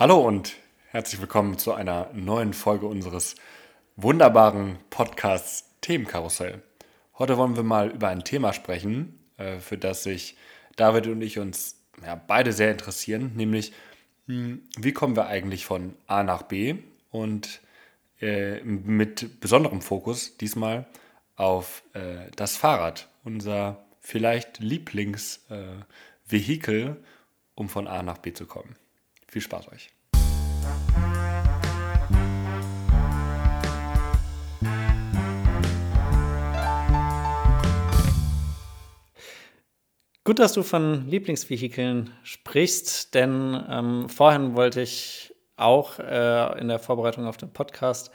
Hallo und herzlich willkommen zu einer neuen Folge unseres wunderbaren Podcasts Themenkarussell. Heute wollen wir mal über ein Thema sprechen, äh, für das sich David und ich uns ja, beide sehr interessieren, nämlich hm, wie kommen wir eigentlich von A nach B und äh, mit besonderem Fokus diesmal auf äh, das Fahrrad, unser vielleicht Lieblingsvehikel, um von A nach B zu kommen. Viel Spaß euch. Gut, dass du von Lieblingsvehikeln sprichst, denn ähm, vorhin wollte ich auch äh, in der Vorbereitung auf den Podcast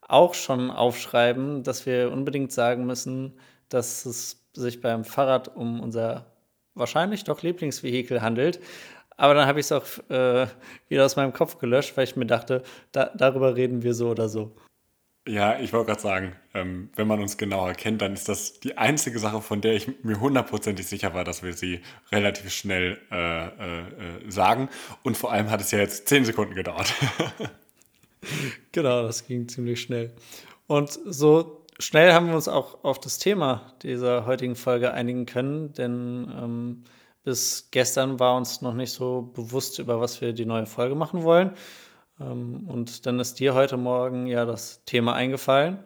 auch schon aufschreiben, dass wir unbedingt sagen müssen, dass es sich beim Fahrrad um unser wahrscheinlich doch Lieblingsvehikel handelt. Aber dann habe ich es auch äh, wieder aus meinem Kopf gelöscht, weil ich mir dachte, da, darüber reden wir so oder so. Ja, ich wollte gerade sagen, ähm, wenn man uns genauer kennt, dann ist das die einzige Sache, von der ich mir hundertprozentig sicher war, dass wir sie relativ schnell äh, äh, äh sagen. Und vor allem hat es ja jetzt zehn Sekunden gedauert. genau, das ging ziemlich schnell. Und so schnell haben wir uns auch auf das Thema dieser heutigen Folge einigen können, denn ähm, bis gestern war uns noch nicht so bewusst, über was wir die neue Folge machen wollen. Ähm, und dann ist dir heute Morgen ja das Thema eingefallen.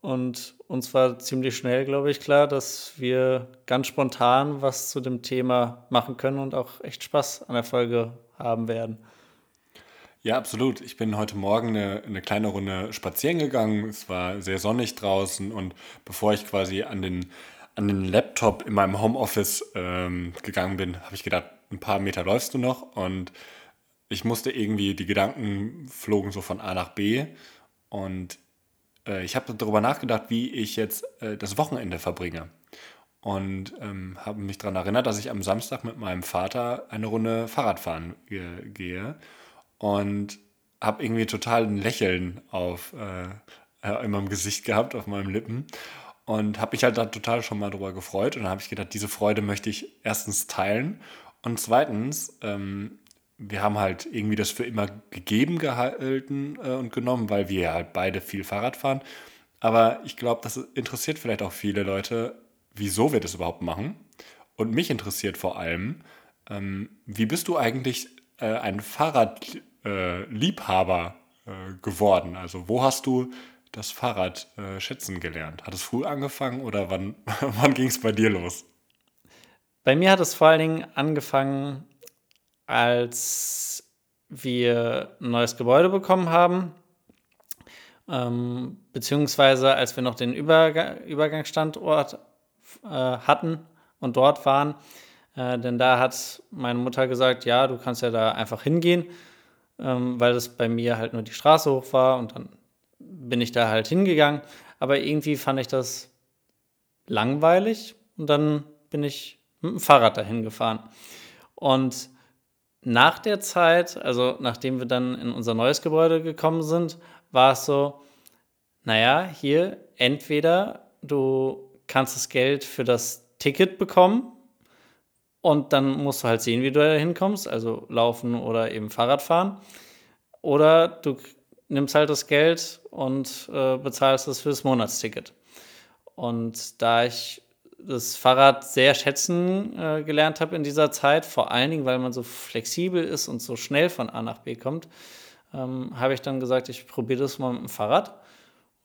Und uns war ziemlich schnell, glaube ich, klar, dass wir ganz spontan was zu dem Thema machen können und auch echt Spaß an der Folge haben werden. Ja, absolut. Ich bin heute Morgen eine, eine kleine Runde spazieren gegangen. Es war sehr sonnig draußen und bevor ich quasi an den an den Laptop in meinem Homeoffice ähm, gegangen bin, habe ich gedacht, ein paar Meter läufst du noch. Und ich musste irgendwie, die Gedanken flogen so von A nach B. Und äh, ich habe darüber nachgedacht, wie ich jetzt äh, das Wochenende verbringe. Und ähm, habe mich daran erinnert, dass ich am Samstag mit meinem Vater eine Runde Fahrradfahren ge gehe. Und habe irgendwie total ein Lächeln auf äh, in meinem Gesicht gehabt, auf meinen Lippen und habe mich halt da total schon mal drüber gefreut. Und dann habe ich gedacht, diese Freude möchte ich erstens teilen. Und zweitens, ähm, wir haben halt irgendwie das für immer gegeben gehalten äh, und genommen, weil wir halt beide viel Fahrrad fahren. Aber ich glaube, das interessiert vielleicht auch viele Leute, wieso wir das überhaupt machen. Und mich interessiert vor allem, ähm, wie bist du eigentlich äh, ein Fahrradliebhaber äh, äh, geworden? Also wo hast du das Fahrrad äh, schätzen gelernt? Hat es früh angefangen oder wann, wann ging es bei dir los? Bei mir hat es vor allen Dingen angefangen, als wir ein neues Gebäude bekommen haben, ähm, beziehungsweise als wir noch den Überga Übergangsstandort äh, hatten und dort waren. Äh, denn da hat meine Mutter gesagt, ja, du kannst ja da einfach hingehen, ähm, weil das bei mir halt nur die Straße hoch war und dann bin ich da halt hingegangen. Aber irgendwie fand ich das langweilig und dann bin ich mit dem Fahrrad dahin gefahren. Und nach der Zeit, also nachdem wir dann in unser neues Gebäude gekommen sind, war es so, naja, hier entweder du kannst das Geld für das Ticket bekommen und dann musst du halt sehen, wie du da hinkommst, also laufen oder eben Fahrrad fahren. Oder du nimmst halt das Geld und äh, bezahlst es fürs Monatsticket. Und da ich das Fahrrad sehr schätzen äh, gelernt habe in dieser Zeit, vor allen Dingen, weil man so flexibel ist und so schnell von A nach B kommt, ähm, habe ich dann gesagt, ich probiere das mal mit dem Fahrrad.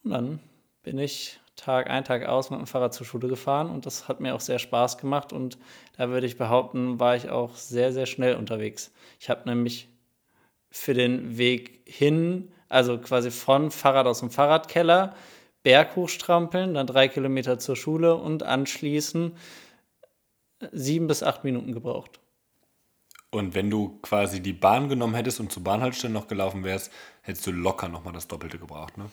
Und dann bin ich Tag ein, Tag aus mit dem Fahrrad zur Schule gefahren und das hat mir auch sehr Spaß gemacht und da würde ich behaupten, war ich auch sehr, sehr schnell unterwegs. Ich habe nämlich für den Weg hin also quasi von Fahrrad aus dem Fahrradkeller, Berg hochstrampeln, dann drei Kilometer zur Schule und anschließend sieben bis acht Minuten gebraucht. Und wenn du quasi die Bahn genommen hättest und zur Bahnhaltestelle noch gelaufen wärst, hättest du locker nochmal das Doppelte gebraucht, ne?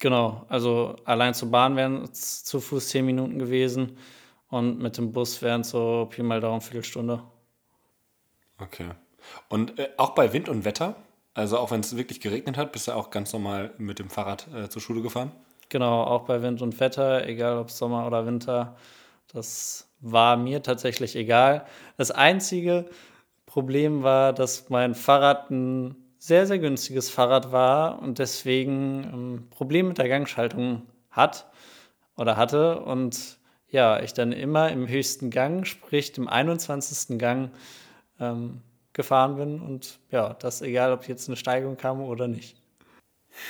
Genau, also allein zur Bahn wären es zu Fuß zehn Minuten gewesen und mit dem Bus wären es so Pi mal Daumen Viertelstunde. Okay. Und äh, auch bei Wind und Wetter? Also auch wenn es wirklich geregnet hat, bist du auch ganz normal mit dem Fahrrad äh, zur Schule gefahren? Genau, auch bei Wind und Wetter, egal ob Sommer oder Winter. Das war mir tatsächlich egal. Das einzige Problem war, dass mein Fahrrad einen sehr, sehr günstiges Fahrrad war und deswegen ähm, Probleme mit der Gangschaltung hat oder hatte und ja, ich dann immer im höchsten Gang, sprich dem 21. Gang, ähm, gefahren bin und ja, das egal, ob jetzt eine Steigung kam oder nicht.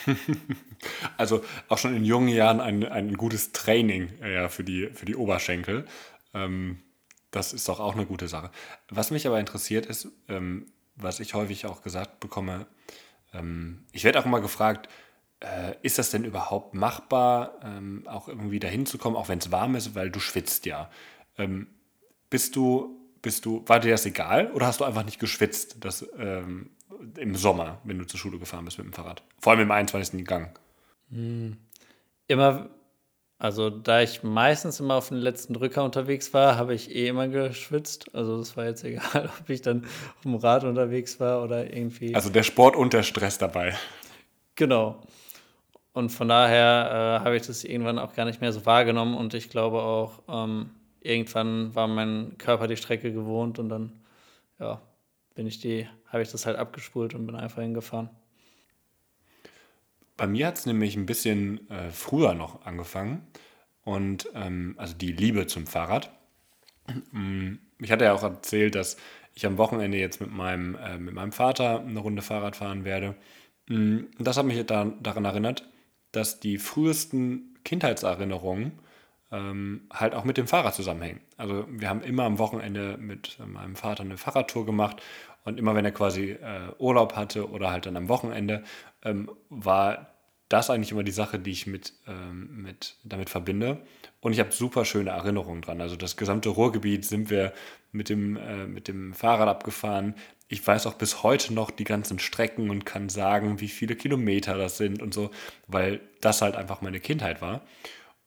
also auch schon in jungen Jahren ein, ein gutes Training äh, ja, für, die, für die Oberschenkel. Ähm, das ist doch auch eine gute Sache. Was mich aber interessiert ist, ähm, was ich häufig auch gesagt bekomme, ähm, ich werde auch immer gefragt, äh, ist das denn überhaupt machbar, ähm, auch irgendwie dahin zu kommen, auch wenn es warm ist, weil du schwitzt ja. Ähm, bist du, bist du, war dir das egal oder hast du einfach nicht geschwitzt das, ähm, im Sommer, wenn du zur Schule gefahren bist mit dem Fahrrad? Vor allem im 21. Gang. Hm. Immer, also da ich meistens immer auf den letzten Drücker unterwegs war, habe ich eh immer geschwitzt. Also das war jetzt egal, ob ich dann auf dem Rad unterwegs war oder irgendwie. Also der Sport und der Stress dabei. Genau. Und von daher äh, habe ich das irgendwann auch gar nicht mehr so wahrgenommen und ich glaube auch, ähm, irgendwann war mein Körper die Strecke gewohnt und dann, ja, bin ich die, habe ich das halt abgespult und bin einfach hingefahren. Bei mir hat es nämlich ein bisschen äh, früher noch angefangen und ähm, also die Liebe zum Fahrrad. Mm, ich hatte ja auch erzählt, dass ich am Wochenende jetzt mit meinem, äh, mit meinem Vater eine Runde Fahrrad fahren werde. Mm, das hat mich da, daran erinnert, dass die frühesten Kindheitserinnerungen ähm, halt auch mit dem Fahrrad zusammenhängen. Also wir haben immer am Wochenende mit meinem Vater eine Fahrradtour gemacht und immer wenn er quasi äh, Urlaub hatte oder halt dann am Wochenende, ähm, war das eigentlich immer die Sache, die ich mit, ähm, mit damit verbinde. Und ich habe super schöne Erinnerungen dran. Also das gesamte Ruhrgebiet sind wir mit dem, äh, mit dem Fahrrad abgefahren ich weiß auch bis heute noch die ganzen Strecken und kann sagen, wie viele Kilometer das sind und so, weil das halt einfach meine Kindheit war.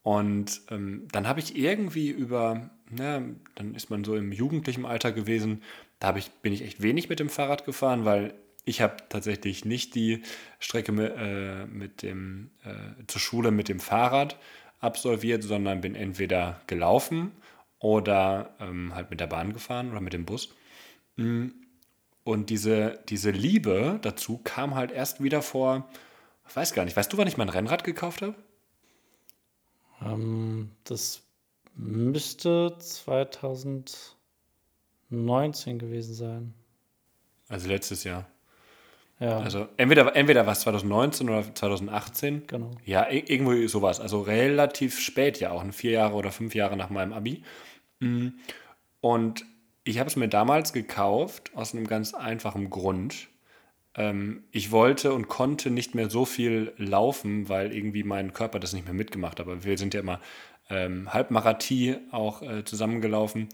Und ähm, dann habe ich irgendwie über, na, dann ist man so im jugendlichen Alter gewesen, da ich, bin ich echt wenig mit dem Fahrrad gefahren, weil ich habe tatsächlich nicht die Strecke mit, äh, mit dem, äh, zur Schule mit dem Fahrrad absolviert, sondern bin entweder gelaufen oder ähm, halt mit der Bahn gefahren oder mit dem Bus. Mhm. Und diese, diese Liebe dazu kam halt erst wieder vor, ich weiß gar nicht, weißt du, wann ich mein Rennrad gekauft habe? Ähm, das müsste 2019 gewesen sein. Also letztes Jahr. Ja. Also entweder, entweder war es 2019 oder 2018. Genau. Ja, irgendwo sowas. Also relativ spät ja auch, vier Jahre oder fünf Jahre nach meinem Abi. Mm. Und ich habe es mir damals gekauft aus einem ganz einfachen Grund. Ähm, ich wollte und konnte nicht mehr so viel laufen, weil irgendwie mein Körper das nicht mehr mitgemacht hat. Aber wir sind ja immer ähm, Halbmarathie auch äh, zusammengelaufen.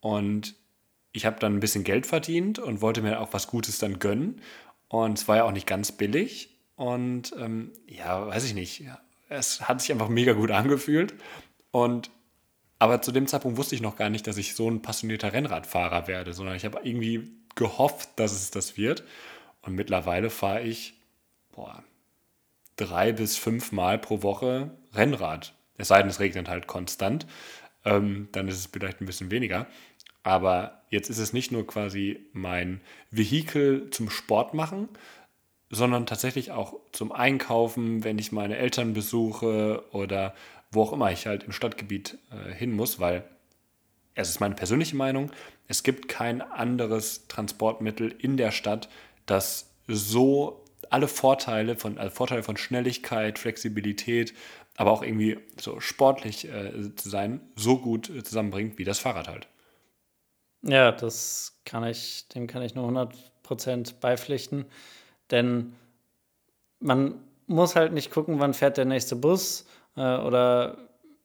Und ich habe dann ein bisschen Geld verdient und wollte mir auch was Gutes dann gönnen. Und es war ja auch nicht ganz billig. Und ähm, ja, weiß ich nicht. Es hat sich einfach mega gut angefühlt. Und aber zu dem Zeitpunkt wusste ich noch gar nicht, dass ich so ein passionierter Rennradfahrer werde, sondern ich habe irgendwie gehofft, dass es das wird. Und mittlerweile fahre ich boah, drei bis fünf Mal pro Woche Rennrad. Es sei denn, es regnet halt konstant. Ähm, dann ist es vielleicht ein bisschen weniger. Aber jetzt ist es nicht nur quasi mein Vehikel zum Sport machen, sondern tatsächlich auch zum Einkaufen, wenn ich meine Eltern besuche oder wo auch immer ich halt im Stadtgebiet äh, hin muss, weil es ist meine persönliche Meinung, es gibt kein anderes Transportmittel in der Stadt, das so alle Vorteile von, also Vorteile von Schnelligkeit, Flexibilität, aber auch irgendwie so sportlich äh, zu sein, so gut äh, zusammenbringt wie das Fahrrad halt. Ja, das kann ich, dem kann ich nur 100% beipflichten, denn man muss halt nicht gucken, wann fährt der nächste Bus äh, oder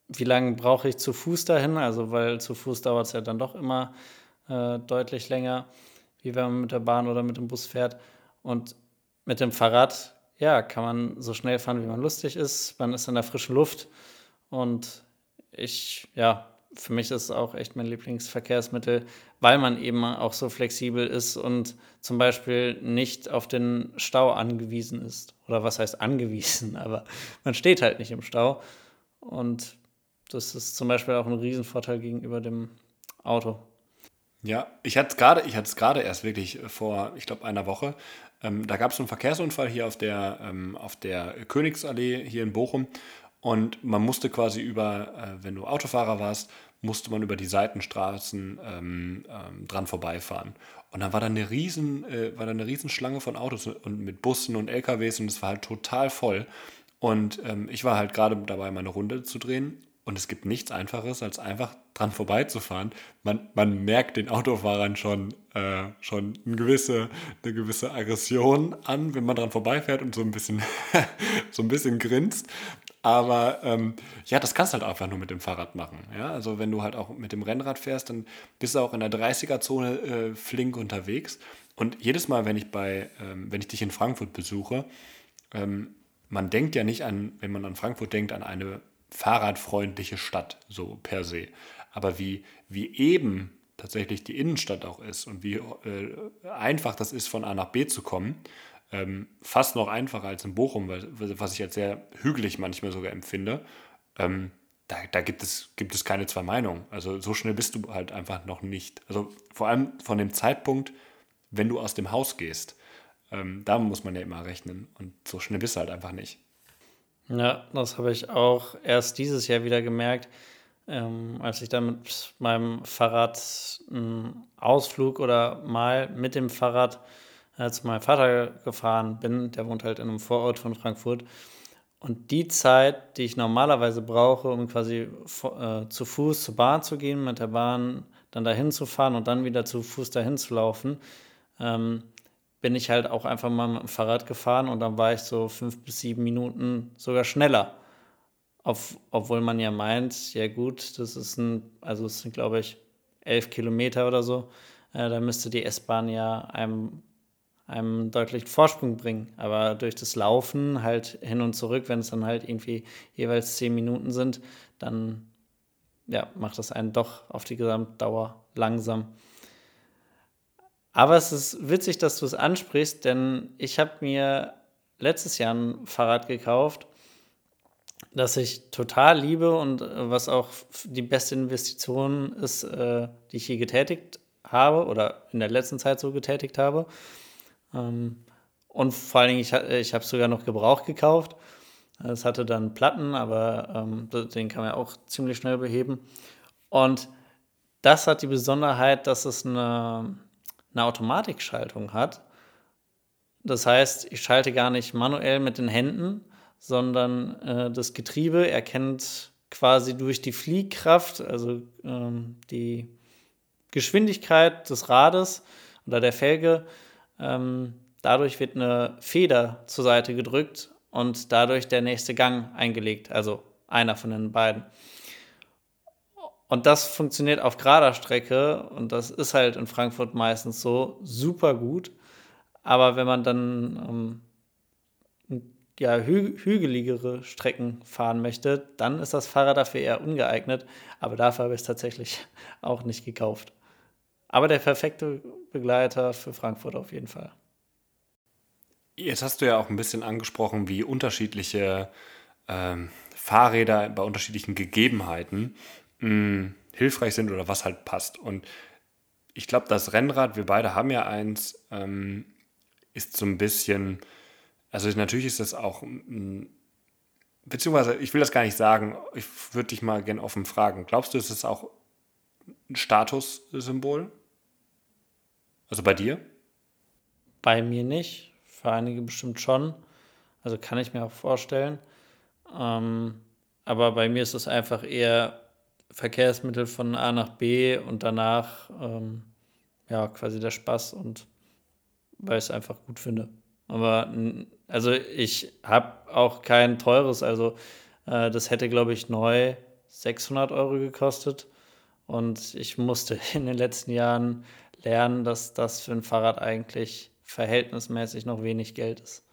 wie lange brauche ich zu Fuß dahin? Also, weil zu Fuß dauert es ja dann doch immer äh, deutlich länger, wie wenn man mit der Bahn oder mit dem Bus fährt. Und mit dem Fahrrad, ja, kann man so schnell fahren, wie man lustig ist. Man ist in der frischen Luft. Und ich, ja, für mich ist es auch echt mein Lieblingsverkehrsmittel, weil man eben auch so flexibel ist und zum Beispiel nicht auf den Stau angewiesen ist. Oder was heißt angewiesen? Aber man steht halt nicht im Stau. Und das ist zum Beispiel auch ein Riesenvorteil gegenüber dem Auto. Ja, ich hatte es gerade, ich hatte es gerade erst wirklich vor, ich glaube, einer Woche. Ähm, da gab es einen Verkehrsunfall hier auf der, ähm, auf der Königsallee hier in Bochum. Und man musste quasi über, äh, wenn du Autofahrer warst, musste man über die Seitenstraßen ähm, ähm, dran vorbeifahren. Und dann war da eine riesen, äh, war da eine riesen Schlange von Autos und mit Bussen und LKWs und es war halt total voll. Und ähm, ich war halt gerade dabei, meine Runde zu drehen. Und es gibt nichts Einfaches, als einfach dran vorbeizufahren. Man, man merkt den Autofahrern schon, äh, schon eine, gewisse, eine gewisse Aggression an, wenn man dran vorbeifährt und so ein bisschen, so ein bisschen grinst. Aber ähm, ja, das kannst du halt einfach nur mit dem Fahrrad machen. Ja? Also wenn du halt auch mit dem Rennrad fährst, dann bist du auch in der 30er-Zone äh, flink unterwegs. Und jedes Mal, wenn ich bei, ähm, wenn ich dich in Frankfurt besuche, ähm, man denkt ja nicht an, wenn man an Frankfurt denkt, an eine fahrradfreundliche Stadt, so per se. Aber wie, wie eben tatsächlich die Innenstadt auch ist und wie äh, einfach das ist, von A nach B zu kommen, ähm, fast noch einfacher als in Bochum, was ich als sehr hügelig manchmal sogar empfinde, ähm, da, da gibt, es, gibt es keine zwei Meinungen. Also so schnell bist du halt einfach noch nicht. Also vor allem von dem Zeitpunkt, wenn du aus dem Haus gehst, ähm, da muss man ja immer rechnen und so schnell bist du halt einfach nicht. Ja, das habe ich auch erst dieses Jahr wieder gemerkt, ähm, als ich dann mit meinem Fahrrad einen Ausflug oder mal mit dem Fahrrad äh, zu meinem Vater gefahren bin. Der wohnt halt in einem Vorort von Frankfurt. Und die Zeit, die ich normalerweise brauche, um quasi äh, zu Fuß zur Bahn zu gehen, mit der Bahn dann dahin zu fahren und dann wieder zu Fuß dahin zu laufen, ähm, bin ich halt auch einfach mal mit dem Fahrrad gefahren und dann war ich so fünf bis sieben Minuten sogar schneller. Auf, obwohl man ja meint, ja gut, das ist ein, also es sind glaube ich elf Kilometer oder so, äh, da müsste die S-Bahn ja einem, einem deutlichen Vorsprung bringen. Aber durch das Laufen halt hin und zurück, wenn es dann halt irgendwie jeweils zehn Minuten sind, dann ja, macht das einen doch auf die Gesamtdauer langsam. Aber es ist witzig, dass du es ansprichst, denn ich habe mir letztes Jahr ein Fahrrad gekauft, das ich total liebe und äh, was auch die beste Investition ist, äh, die ich je getätigt habe oder in der letzten Zeit so getätigt habe. Ähm, und vor allen Dingen, ich, ich habe es sogar noch gebraucht gekauft. Es hatte dann Platten, aber ähm, den kann man auch ziemlich schnell beheben. Und das hat die Besonderheit, dass es eine eine Automatikschaltung hat. Das heißt, ich schalte gar nicht manuell mit den Händen, sondern äh, das Getriebe erkennt quasi durch die Fliehkraft, also ähm, die Geschwindigkeit des Rades oder der Felge, ähm, dadurch wird eine Feder zur Seite gedrückt und dadurch der nächste Gang eingelegt, also einer von den beiden. Und das funktioniert auf gerader Strecke und das ist halt in Frankfurt meistens so super gut. Aber wenn man dann ähm, ja, hü hügeligere Strecken fahren möchte, dann ist das Fahrrad dafür eher ungeeignet. Aber dafür habe ich es tatsächlich auch nicht gekauft. Aber der perfekte Begleiter für Frankfurt auf jeden Fall. Jetzt hast du ja auch ein bisschen angesprochen, wie unterschiedliche ähm, Fahrräder bei unterschiedlichen Gegebenheiten mh, hilfreich sind oder was halt passt. Und ich glaube, das Rennrad, wir beide haben ja eins, ähm, ist so ein bisschen, also natürlich ist das auch, mh, beziehungsweise ich will das gar nicht sagen, ich würde dich mal gerne offen fragen. Glaubst du, ist es auch ein Statussymbol? Also bei dir? Bei mir nicht, für einige bestimmt schon. Also kann ich mir auch vorstellen. Ähm, aber bei mir ist es einfach eher Verkehrsmittel von A nach B und danach ähm, ja quasi der Spaß und weil ich es einfach gut finde. Aber also ich habe auch kein teures, also äh, das hätte glaube ich neu 600 Euro gekostet und ich musste in den letzten Jahren lernen, dass das für ein Fahrrad eigentlich verhältnismäßig noch wenig Geld ist.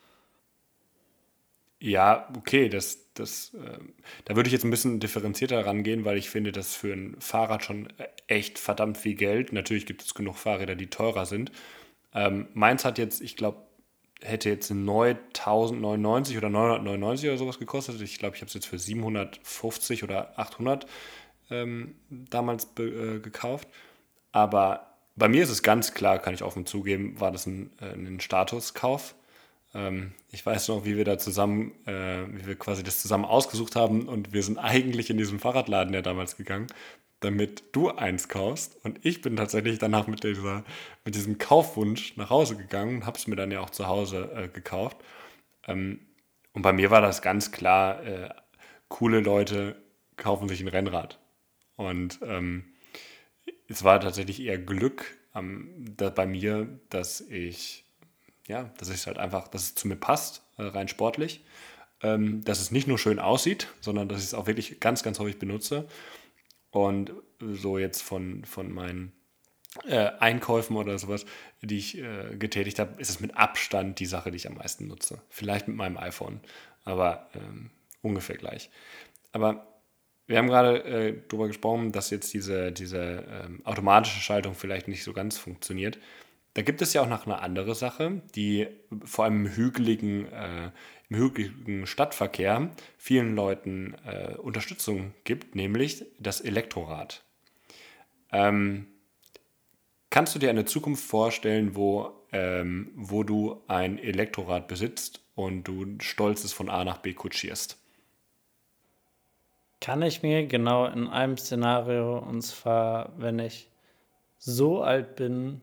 Ja, okay, das, das, äh, da würde ich jetzt ein bisschen differenzierter rangehen, weil ich finde, dass für ein Fahrrad schon echt verdammt viel Geld. Natürlich gibt es genug Fahrräder, die teurer sind. Ähm, meins hat jetzt, ich glaube, hätte jetzt neu 1099 oder 999 oder sowas gekostet. Ich glaube, ich habe es jetzt für 750 oder 800 ähm, damals äh, gekauft. Aber bei mir ist es ganz klar, kann ich offen zugeben, war das ein, äh, ein Statuskauf. Ähm, ich weiß noch, wie wir da zusammen, äh, wie wir quasi das zusammen ausgesucht haben und wir sind eigentlich in diesen Fahrradladen ja damals gegangen, damit du eins kaufst. Und ich bin tatsächlich danach mit, dieser, mit diesem Kaufwunsch nach Hause gegangen und habe es mir dann ja auch zu Hause äh, gekauft. Ähm, und bei mir war das ganz klar, äh, coole Leute kaufen sich ein Rennrad. Und ähm, es war tatsächlich eher Glück ähm, da bei mir, dass ich, ja, dass es halt einfach, dass es zu mir passt, äh, rein sportlich. Ähm, dass es nicht nur schön aussieht, sondern dass ich es auch wirklich ganz, ganz häufig benutze. Und so jetzt von, von meinen äh, Einkäufen oder sowas, die ich äh, getätigt habe, ist es mit Abstand die Sache, die ich am meisten nutze. Vielleicht mit meinem iPhone, aber ähm, ungefähr gleich. Aber wir haben gerade äh, darüber gesprochen, dass jetzt diese, diese ähm, automatische Schaltung vielleicht nicht so ganz funktioniert. Da gibt es ja auch noch eine andere Sache, die vor allem im hügeligen, äh, im hügeligen Stadtverkehr vielen Leuten äh, Unterstützung gibt, nämlich das Elektrorad. Ähm, kannst du dir eine Zukunft vorstellen, wo, ähm, wo du ein Elektrorad besitzt und du stolzes von A nach B kutschierst? Kann ich mir genau in einem Szenario, und zwar, wenn ich so alt bin,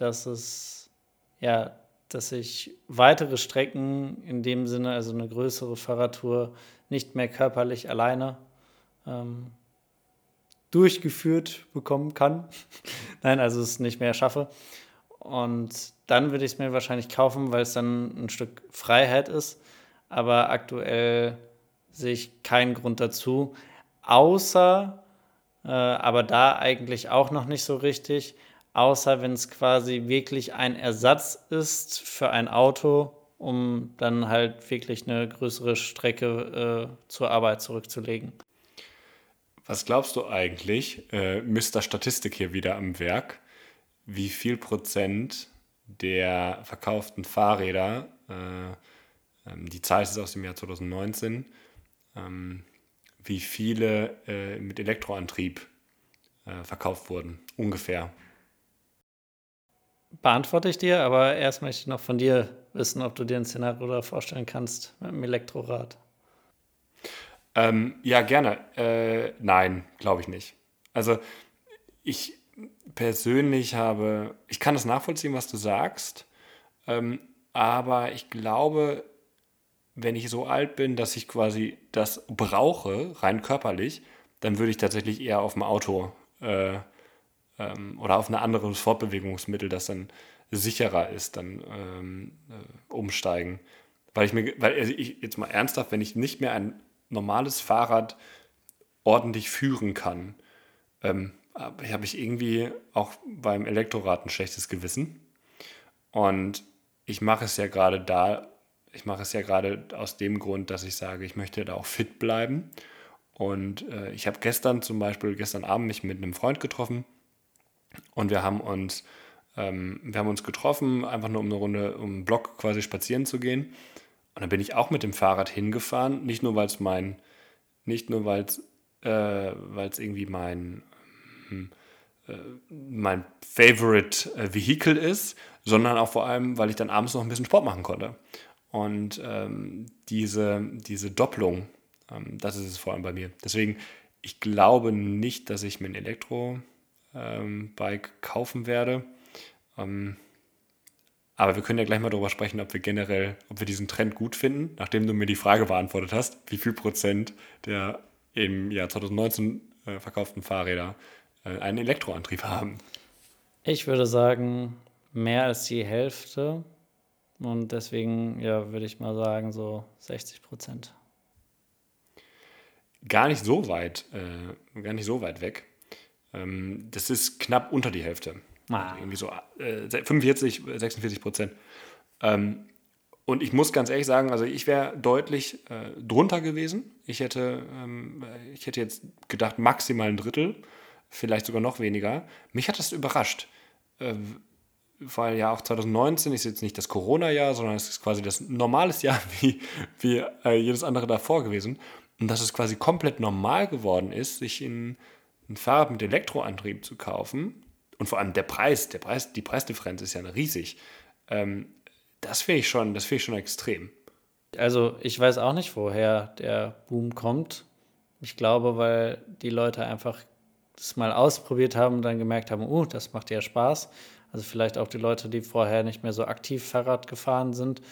dass es, ja, dass ich weitere Strecken in dem Sinne, also eine größere Fahrradtour, nicht mehr körperlich alleine ähm, durchgeführt bekommen kann. Nein, also es nicht mehr schaffe. Und dann würde ich es mir wahrscheinlich kaufen, weil es dann ein Stück Freiheit ist. Aber aktuell sehe ich keinen Grund dazu, außer, äh, aber da eigentlich auch noch nicht so richtig, außer wenn es quasi wirklich ein Ersatz ist für ein Auto, um dann halt wirklich eine größere Strecke äh, zur Arbeit zurückzulegen. Was glaubst du eigentlich, äh, Mr. Statistik hier wieder am Werk, wie viel Prozent der verkauften Fahrräder, äh, ähm, die Zahl ist aus dem Jahr 2019, ähm, wie viele äh, mit Elektroantrieb äh, verkauft wurden, ungefähr. Beantworte ich dir, aber erst möchte ich noch von dir wissen, ob du dir ein Szenario da vorstellen kannst mit dem Elektrorad. Ähm, ja, gerne. Äh, nein, glaube ich nicht. Also ich persönlich habe, ich kann das nachvollziehen, was du sagst, ähm, aber ich glaube, wenn ich so alt bin, dass ich quasi das brauche, rein körperlich, dann würde ich tatsächlich eher auf dem Auto äh, ähm, oder auf ein anderes Fortbewegungsmittel, das dann sicherer ist, dann ähm, äh, umsteigen. Weil ich mir, weil also ich jetzt mal ernsthaft, wenn ich nicht mehr ein normales Fahrrad ordentlich führen kann, ähm, habe ich irgendwie auch beim Elektrorad ein schlechtes Gewissen. Und ich mache es ja gerade da, ich mache es ja gerade aus dem Grund, dass ich sage, ich möchte da auch fit bleiben. Und äh, ich habe gestern zum Beispiel, gestern Abend mich mit einem Freund getroffen und wir haben uns, ähm, wir haben uns getroffen, einfach nur um eine Runde, um einen Block quasi spazieren zu gehen. Und dann bin ich auch mit dem Fahrrad hingefahren, nicht nur weil es mein, nicht nur weil es, äh, weil es irgendwie mein, hm, äh, mein Favorite äh, Vehicle ist, sondern auch vor allem, weil ich dann abends noch ein bisschen Sport machen konnte. Und ähm, diese, diese Doppelung, ähm, das ist es vor allem bei mir. Deswegen, ich glaube nicht, dass ich mir ein Elektro-Bike ähm, kaufen werde. Ähm, aber wir können ja gleich mal darüber sprechen, ob wir generell, ob wir diesen Trend gut finden, nachdem du mir die Frage beantwortet hast, wie viel Prozent der im Jahr 2019 äh, verkauften Fahrräder äh, einen Elektroantrieb haben. Ich würde sagen, mehr als die Hälfte. Und deswegen, ja, würde ich mal sagen, so 60 Prozent. Gar nicht so weit, äh, gar nicht so weit weg. Ähm, das ist knapp unter die Hälfte. Ah. Also irgendwie so äh, 45, 46 Prozent. Ähm, und ich muss ganz ehrlich sagen, also ich wäre deutlich äh, drunter gewesen. Ich hätte, ähm, ich hätte jetzt gedacht, maximal ein Drittel, vielleicht sogar noch weniger. Mich hat das überrascht. Äh, weil ja auch 2019 ist jetzt nicht das Corona-Jahr, sondern es ist quasi das normales Jahr wie, wie äh, jedes andere davor gewesen. Und dass es quasi komplett normal geworden ist, sich in ein Fahrrad mit Elektroantrieb zu kaufen und vor allem der Preis, der Preis, die Preisdifferenz ist ja riesig. Ähm, das finde ich schon, ich schon extrem. Also ich weiß auch nicht, woher der Boom kommt. Ich glaube, weil die Leute einfach das mal ausprobiert haben und dann gemerkt haben, uh, das macht ja Spaß. Also vielleicht auch die Leute, die vorher nicht mehr so aktiv Fahrrad gefahren sind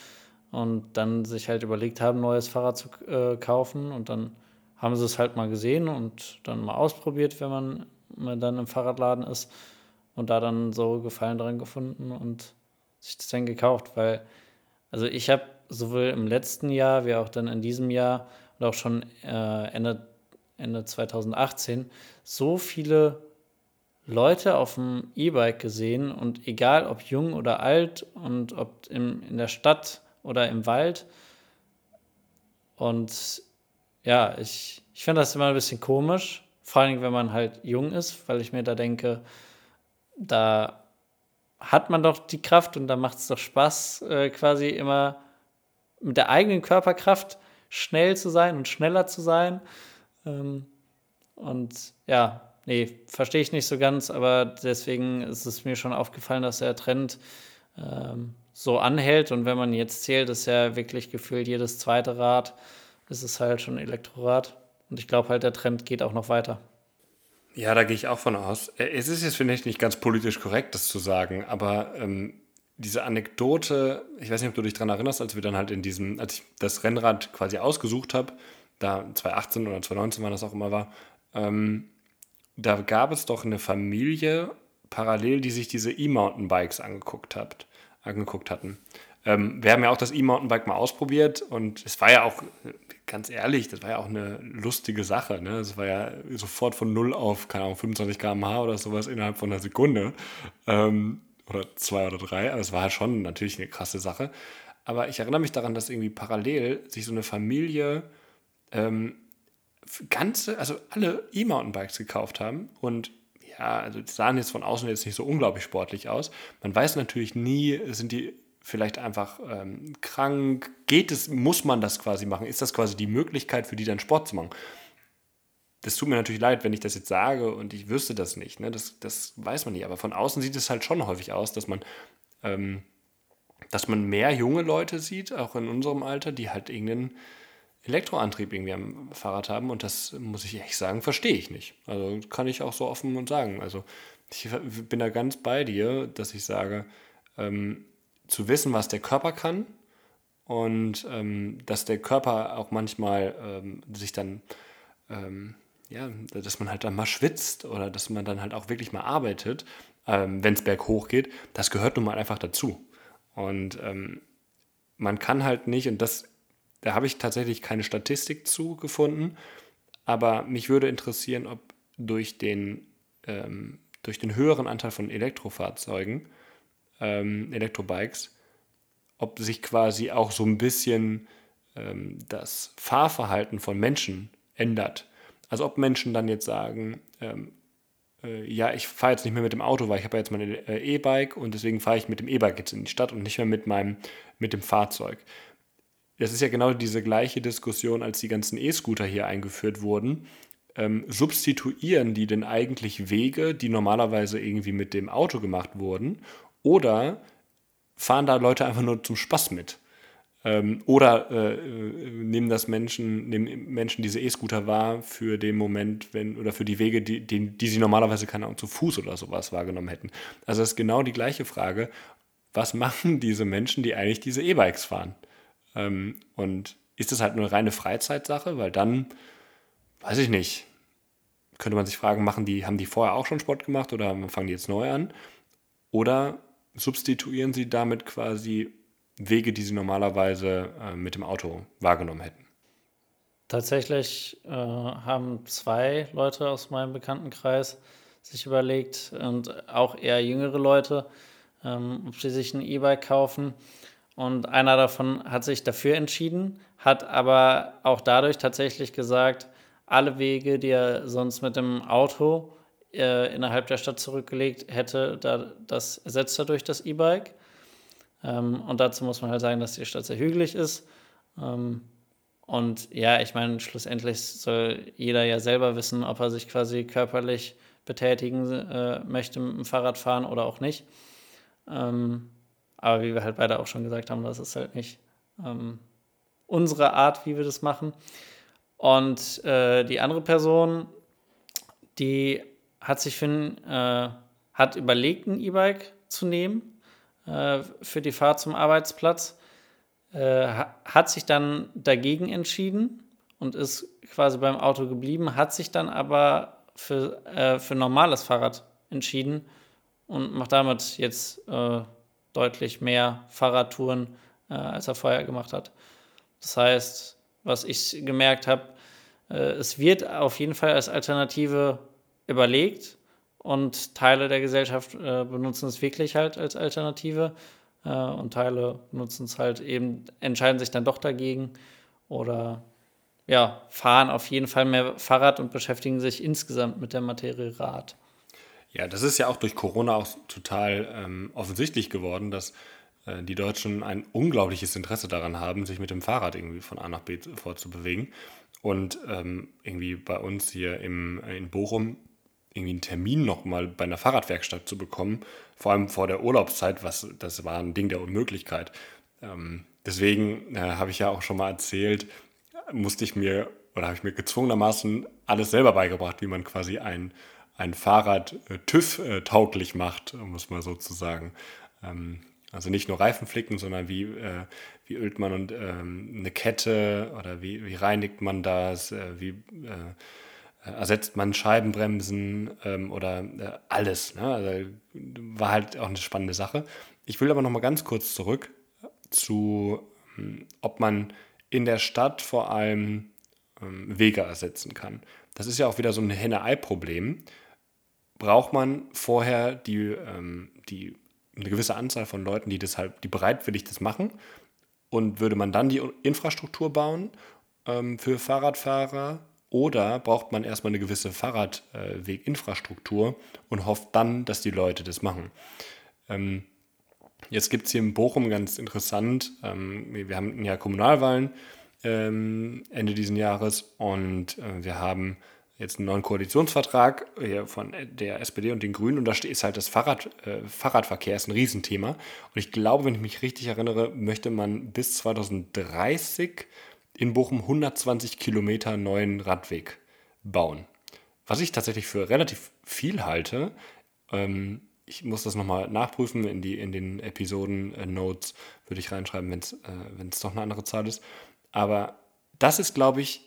und dann sich halt überlegt haben, neues Fahrrad zu äh, kaufen und dann haben sie es halt mal gesehen und dann mal ausprobiert, wenn man, dann im Fahrradladen ist und da dann so Gefallen dran gefunden und sich das dann gekauft, weil also ich habe sowohl im letzten Jahr wie auch dann in diesem Jahr und auch schon äh, Ende, Ende 2018 so viele Leute auf dem E-Bike gesehen und egal ob jung oder alt und ob im, in der Stadt oder im Wald. Und ja, ich, ich finde das immer ein bisschen komisch, vor allem wenn man halt jung ist, weil ich mir da denke, da hat man doch die Kraft und da macht es doch Spaß, äh, quasi immer mit der eigenen Körperkraft schnell zu sein und schneller zu sein. Ähm, und ja, nee, verstehe ich nicht so ganz, aber deswegen ist es mir schon aufgefallen, dass der Trend ähm, so anhält. Und wenn man jetzt zählt, ist ja wirklich gefühlt jedes zweite Rad, ist es halt schon Elektrorad. Und ich glaube halt, der Trend geht auch noch weiter. Ja, da gehe ich auch von aus. Äh, es ist jetzt, finde ich, nicht ganz politisch korrekt, das zu sagen, aber ähm, diese Anekdote, ich weiß nicht, ob du dich daran erinnerst, als wir dann halt in diesem, als ich das Rennrad quasi ausgesucht habe, da 2018 oder 2019, wann das auch immer war, ähm, da gab es doch eine Familie parallel, die sich diese E-Mountainbikes angeguckt hat, angeguckt hatten. Ähm, wir haben ja auch das E-Mountainbike mal ausprobiert und es war ja auch, ganz ehrlich, das war ja auch eine lustige Sache. Ne? Es war ja sofort von 0 auf, keine Ahnung, 25 km/h oder sowas innerhalb von einer Sekunde. Ähm, oder zwei oder drei. Aber es war halt schon natürlich eine krasse Sache. Aber ich erinnere mich daran, dass irgendwie parallel sich so eine Familie ähm, ganze, also alle E-Mountainbikes gekauft haben und ja, also die sahen jetzt von außen jetzt nicht so unglaublich sportlich aus. Man weiß natürlich nie, sind die vielleicht einfach ähm, krank? Geht es, muss man das quasi machen? Ist das quasi die Möglichkeit für die dann Sport zu machen? Das tut mir natürlich leid, wenn ich das jetzt sage und ich wüsste das nicht. Ne? Das, das weiß man nicht. Aber von außen sieht es halt schon häufig aus, dass man, ähm, dass man mehr junge Leute sieht, auch in unserem Alter, die halt irgendeinen Elektroantrieb irgendwie am Fahrrad haben. Und das muss ich ehrlich sagen, verstehe ich nicht. Also kann ich auch so offen und sagen. Also ich bin da ganz bei dir, dass ich sage, ähm, zu wissen, was der Körper kann und ähm, dass der Körper auch manchmal ähm, sich dann, ähm, ja, dass man halt dann mal schwitzt oder dass man dann halt auch wirklich mal arbeitet, ähm, wenn es berghoch geht, das gehört nun mal einfach dazu. Und ähm, man kann halt nicht, und das da habe ich tatsächlich keine Statistik zu gefunden, aber mich würde interessieren, ob durch den, ähm, durch den höheren Anteil von Elektrofahrzeugen, ähm, Elektrobikes, ob sich quasi auch so ein bisschen ähm, das Fahrverhalten von Menschen ändert. Also ob Menschen dann jetzt sagen, ähm, äh, ja, ich fahre jetzt nicht mehr mit dem Auto, weil ich habe ja jetzt mein äh, E-Bike und deswegen fahre ich mit dem E-Bike jetzt in die Stadt und nicht mehr mit meinem mit dem Fahrzeug das ist ja genau diese gleiche Diskussion, als die ganzen E-Scooter hier eingeführt wurden. Ähm, substituieren die denn eigentlich Wege, die normalerweise irgendwie mit dem Auto gemacht wurden? Oder fahren da Leute einfach nur zum Spaß mit? Ähm, oder äh, nehmen das Menschen, nehmen Menschen diese E-Scooter wahr für den Moment, wenn, oder für die Wege, die, die, die sie normalerweise, keine Ahnung, zu Fuß oder sowas wahrgenommen hätten. Also das ist genau die gleiche Frage. Was machen diese Menschen, die eigentlich diese E-Bikes fahren? Ähm, und ist das halt eine reine Freizeitsache? Weil dann, weiß ich nicht, könnte man sich fragen, machen die, haben die vorher auch schon Sport gemacht oder fangen die jetzt neu an? Oder substituieren sie damit quasi Wege, die sie normalerweise äh, mit dem Auto wahrgenommen hätten? Tatsächlich äh, haben zwei Leute aus meinem Bekanntenkreis sich überlegt und auch eher jüngere Leute, ähm, ob sie sich ein E-Bike kaufen. Und einer davon hat sich dafür entschieden, hat aber auch dadurch tatsächlich gesagt, alle Wege, die er sonst mit dem Auto äh, innerhalb der Stadt zurückgelegt hätte, da, das ersetzt er durch das E-Bike. Ähm, und dazu muss man halt sagen, dass die Stadt sehr hügelig ist. Ähm, und ja, ich meine, schlussendlich soll jeder ja selber wissen, ob er sich quasi körperlich betätigen äh, möchte mit dem Fahrradfahren oder auch nicht. Ähm, aber wie wir halt beide auch schon gesagt haben, das ist halt nicht ähm, unsere Art, wie wir das machen. Und äh, die andere Person, die hat sich ein, äh, hat überlegt, ein E-Bike zu nehmen äh, für die Fahrt zum Arbeitsplatz, äh, hat sich dann dagegen entschieden und ist quasi beim Auto geblieben, hat sich dann aber für, äh, für normales Fahrrad entschieden und macht damit jetzt äh, deutlich mehr Fahrradtouren, äh, als er vorher gemacht hat. Das heißt, was ich gemerkt habe, es wird auf jeden Fall als Alternative überlegt und Teile der Gesellschaft äh, benutzen es wirklich halt als Alternative äh, und Teile benutzen es halt eben, entscheiden sich dann doch dagegen oder ja, fahren auf jeden Fall mehr Fahrrad und beschäftigen sich insgesamt mit der Materie Rad. Ja, das ist ja auch durch Corona auch total ähm, offensichtlich geworden, dass äh, die Deutschen ein unglaubliches Interesse daran haben, sich mit dem Fahrrad irgendwie von A nach B fortzubewegen. Und ähm, irgendwie bei uns hier im, in Bochum irgendwie einen Termin nochmal bei einer Fahrradwerkstatt zu bekommen, vor allem vor der Urlaubszeit, was das war ein Ding der Unmöglichkeit. Ähm, deswegen äh, habe ich ja auch schon mal erzählt, musste ich mir oder habe ich mir gezwungenermaßen alles selber beigebracht, wie man quasi ein, ein Fahrrad äh, TÜV-tauglich macht, um es mal so zu sagen. Ähm, also nicht nur Reifen flicken, sondern wie, äh, wie ölt man und, ähm, eine Kette oder wie, wie reinigt man das, äh, wie äh, ersetzt man Scheibenbremsen ähm, oder äh, alles. Ne? Also war halt auch eine spannende Sache. Ich will aber noch mal ganz kurz zurück zu, hm, ob man in der Stadt vor allem ähm, Wege ersetzen kann. Das ist ja auch wieder so ein Henne-Ei-Problem. Braucht man vorher die, ähm, die, eine gewisse Anzahl von Leuten, die, das halt, die bereitwillig das machen? Und würde man dann die Infrastruktur bauen ähm, für Fahrradfahrer? Oder braucht man erstmal eine gewisse Fahrradweginfrastruktur äh, und hofft dann, dass die Leute das machen? Ähm, Jetzt gibt es hier in Bochum ganz interessant, ähm, wir haben ja Kommunalwahlen ähm, Ende dieses Jahres und äh, wir haben jetzt einen neuen Koalitionsvertrag hier von der SPD und den Grünen und da ist halt das Fahrrad, äh, Fahrradverkehr ist ein Riesenthema. Und ich glaube, wenn ich mich richtig erinnere, möchte man bis 2030 in Bochum 120 Kilometer neuen Radweg bauen. Was ich tatsächlich für relativ viel halte. Ähm, ich muss das nochmal nachprüfen in, die, in den Episoden-Notes, äh, würde ich reinschreiben, wenn es äh, doch eine andere Zahl ist. Aber das ist, glaube ich,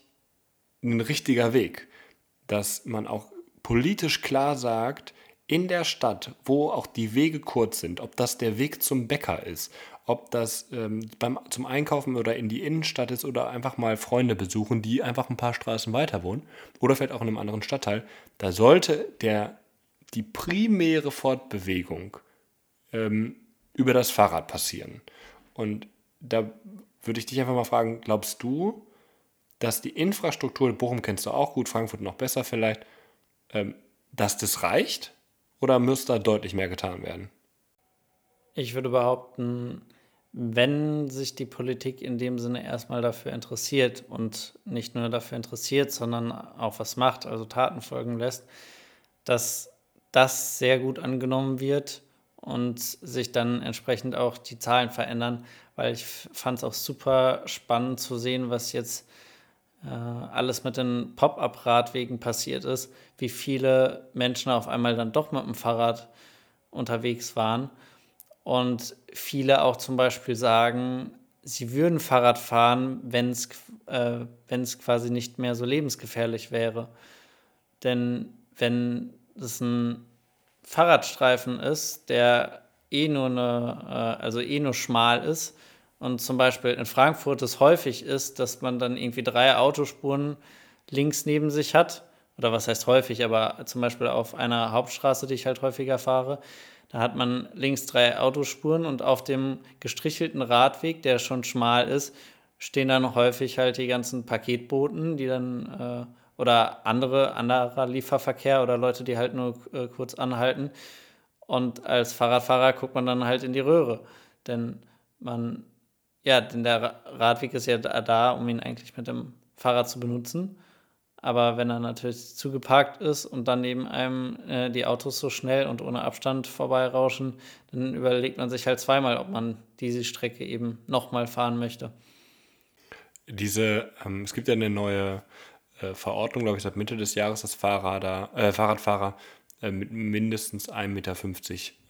ein richtiger Weg, dass man auch politisch klar sagt, in der Stadt, wo auch die Wege kurz sind, ob das der Weg zum Bäcker ist, ob das ähm, beim, zum Einkaufen oder in die Innenstadt ist oder einfach mal Freunde besuchen, die einfach ein paar Straßen weiter wohnen oder vielleicht auch in einem anderen Stadtteil, da sollte der die primäre Fortbewegung ähm, über das Fahrrad passieren. Und da würde ich dich einfach mal fragen, glaubst du, dass die Infrastruktur, Bochum kennst du auch gut, Frankfurt noch besser vielleicht, ähm, dass das reicht? Oder müsste da deutlich mehr getan werden? Ich würde behaupten, wenn sich die Politik in dem Sinne erstmal dafür interessiert und nicht nur dafür interessiert, sondern auch was macht, also Taten folgen lässt, dass das sehr gut angenommen wird und sich dann entsprechend auch die Zahlen verändern, weil ich fand es auch super spannend zu sehen, was jetzt äh, alles mit den Pop-up-Radwegen passiert ist, wie viele Menschen auf einmal dann doch mit dem Fahrrad unterwegs waren und viele auch zum Beispiel sagen, sie würden Fahrrad fahren, wenn es äh, quasi nicht mehr so lebensgefährlich wäre. Denn wenn das ein Fahrradstreifen ist, der eh nur eine, äh, also eh nur schmal ist und zum Beispiel in Frankfurt es häufig ist, dass man dann irgendwie drei Autospuren links neben sich hat, oder was heißt häufig, aber zum Beispiel auf einer Hauptstraße, die ich halt häufiger fahre, da hat man links drei Autospuren und auf dem gestrichelten Radweg, der schon schmal ist, stehen dann häufig halt die ganzen Paketboten, die dann äh, oder andere, anderer Lieferverkehr oder Leute, die halt nur äh, kurz anhalten. Und als Fahrradfahrer guckt man dann halt in die Röhre. Denn man, ja, denn der Radweg ist ja da, um ihn eigentlich mit dem Fahrrad zu benutzen. Aber wenn er natürlich zugeparkt ist und dann neben einem äh, die Autos so schnell und ohne Abstand vorbeirauschen, dann überlegt man sich halt zweimal, ob man diese Strecke eben nochmal fahren möchte. Diese, ähm, es gibt ja eine neue äh, Verordnung, glaube ich, seit Mitte des Jahres, dass Fahrrader, äh, Fahrradfahrer äh, mit mindestens 1,50 Meter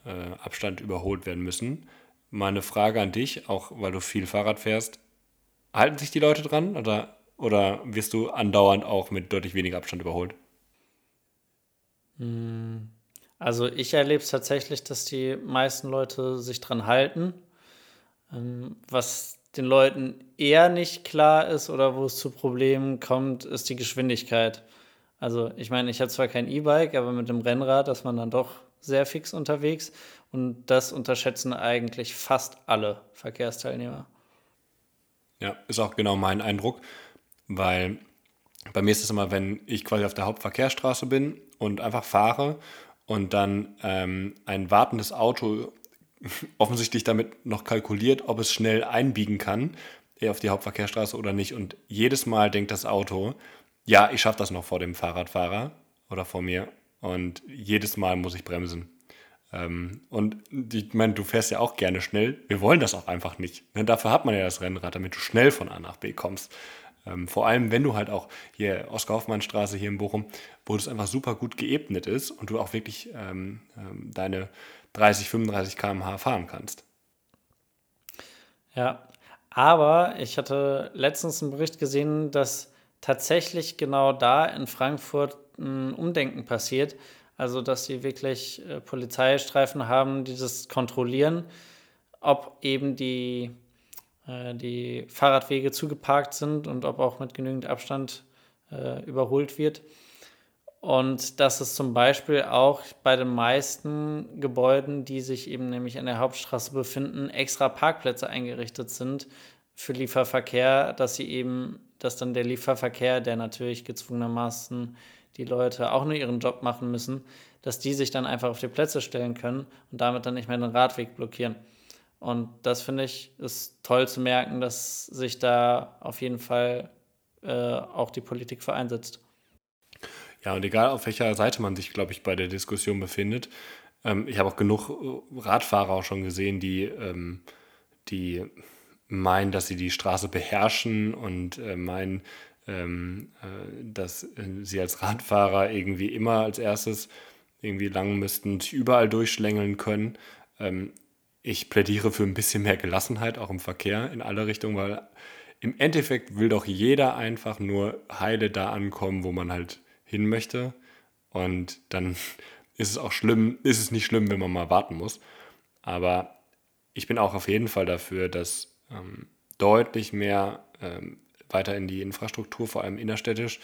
äh, Abstand überholt werden müssen. Meine Frage an dich, auch weil du viel Fahrrad fährst, halten sich die Leute dran oder oder wirst du andauernd auch mit deutlich weniger Abstand überholt? Hm. Also ich erlebe es tatsächlich, dass die meisten Leute sich dran halten. Ähm, was den Leuten eher nicht klar ist oder wo es zu Problemen kommt, ist die Geschwindigkeit. Also ich meine, ich habe zwar kein E-Bike, aber mit dem Rennrad ist man dann doch sehr fix unterwegs und das unterschätzen eigentlich fast alle Verkehrsteilnehmer. Ja, ist auch genau mein Eindruck. Weil bei mir ist es immer, wenn ich quasi auf der Hauptverkehrsstraße bin und einfach fahre und dann ähm, ein wartendes Auto offensichtlich damit noch kalkuliert, ob es schnell einbiegen kann eher auf die Hauptverkehrsstraße oder nicht. Und jedes Mal denkt das Auto, ja, ich schaffe das noch vor dem Fahrradfahrer oder vor mir. Und jedes Mal muss ich bremsen. Ähm, und ich meine, du fährst ja auch gerne schnell. Wir wollen das auch einfach nicht. Ne? Dafür hat man ja das Rennrad, damit du schnell von A nach B kommst. Ähm, vor allem, wenn du halt auch hier Oskar-Hoffmann-Straße hier in Bochum, wo das einfach super gut geebnet ist und du auch wirklich ähm, ähm deine 30, 35 km/h fahren kannst. Ja, aber ich hatte letztens einen Bericht gesehen, dass tatsächlich genau da in Frankfurt ein Umdenken passiert. Also, dass sie wirklich äh, Polizeistreifen haben, die das kontrollieren, ob eben die die Fahrradwege zugeparkt sind und ob auch mit genügend Abstand äh, überholt wird. Und dass es zum Beispiel auch bei den meisten Gebäuden, die sich eben nämlich an der Hauptstraße befinden, extra Parkplätze eingerichtet sind für Lieferverkehr, dass sie eben, dass dann der Lieferverkehr, der natürlich gezwungenermaßen die Leute auch nur ihren Job machen müssen, dass die sich dann einfach auf die Plätze stellen können und damit dann nicht mehr den Radweg blockieren. Und das finde ich ist toll zu merken, dass sich da auf jeden Fall äh, auch die Politik für einsetzt. Ja, und egal auf welcher Seite man sich, glaube ich, bei der Diskussion befindet, ähm, ich habe auch genug äh, Radfahrer auch schon gesehen, die, ähm, die meinen, dass sie die Straße beherrschen und äh, meinen, ähm, äh, dass äh, sie als Radfahrer irgendwie immer als erstes irgendwie lang müssten, überall durchschlängeln können. Ich plädiere für ein bisschen mehr Gelassenheit auch im Verkehr in alle Richtungen, weil im Endeffekt will doch jeder einfach nur heile da ankommen, wo man halt hin möchte. Und dann ist es auch schlimm, ist es nicht schlimm, wenn man mal warten muss. Aber ich bin auch auf jeden Fall dafür, dass ähm, deutlich mehr ähm, weiter in die Infrastruktur, vor allem innerstädtisch,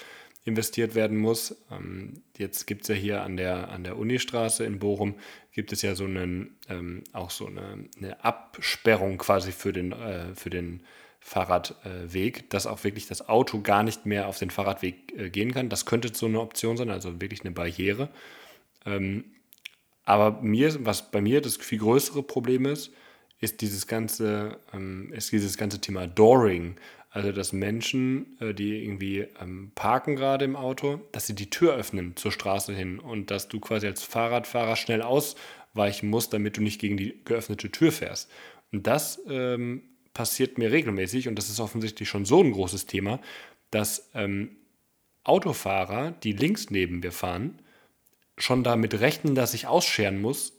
investiert werden muss. Ähm, jetzt gibt es ja hier an der, an der Unistraße in Bochum, gibt es ja so einen, ähm, auch so eine, eine, Absperrung quasi für den, äh, für den Fahrradweg, dass auch wirklich das Auto gar nicht mehr auf den Fahrradweg äh, gehen kann. Das könnte so eine Option sein, also wirklich eine Barriere. Ähm, aber mir, was bei mir das viel größere Problem ist, ist dieses ganze, ähm, ist dieses ganze Thema Dooring. Also, dass Menschen, äh, die irgendwie ähm, parken gerade im Auto, dass sie die Tür öffnen zur Straße hin und dass du quasi als Fahrradfahrer schnell ausweichen musst, damit du nicht gegen die geöffnete Tür fährst. Und das ähm, passiert mir regelmäßig und das ist offensichtlich schon so ein großes Thema, dass ähm, Autofahrer, die links neben mir fahren, schon damit rechnen, dass ich ausscheren muss,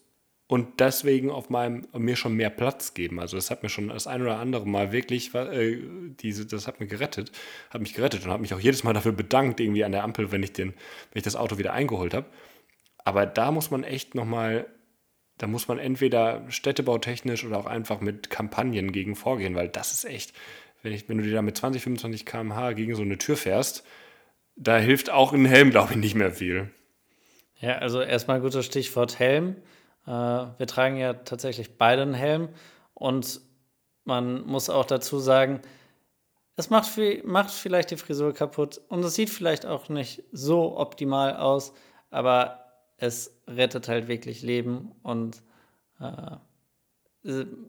und deswegen auf meinem mir schon mehr Platz geben. Also das hat mir schon das ein oder andere Mal wirklich äh, diese das hat mir gerettet, hat mich gerettet und habe mich auch jedes Mal dafür bedankt irgendwie an der Ampel, wenn ich den wenn ich das Auto wieder eingeholt habe. Aber da muss man echt noch mal da muss man entweder städtebautechnisch oder auch einfach mit Kampagnen gegen vorgehen, weil das ist echt, wenn, ich, wenn du dir da mit 20, 25 km/h gegen so eine Tür fährst, da hilft auch ein Helm, glaube ich, nicht mehr viel. Ja, also erstmal gutes Stichwort Helm. Äh, wir tragen ja tatsächlich beide einen Helm und man muss auch dazu sagen, es macht, viel, macht vielleicht die Frisur kaputt und es sieht vielleicht auch nicht so optimal aus, aber es rettet halt wirklich Leben und äh,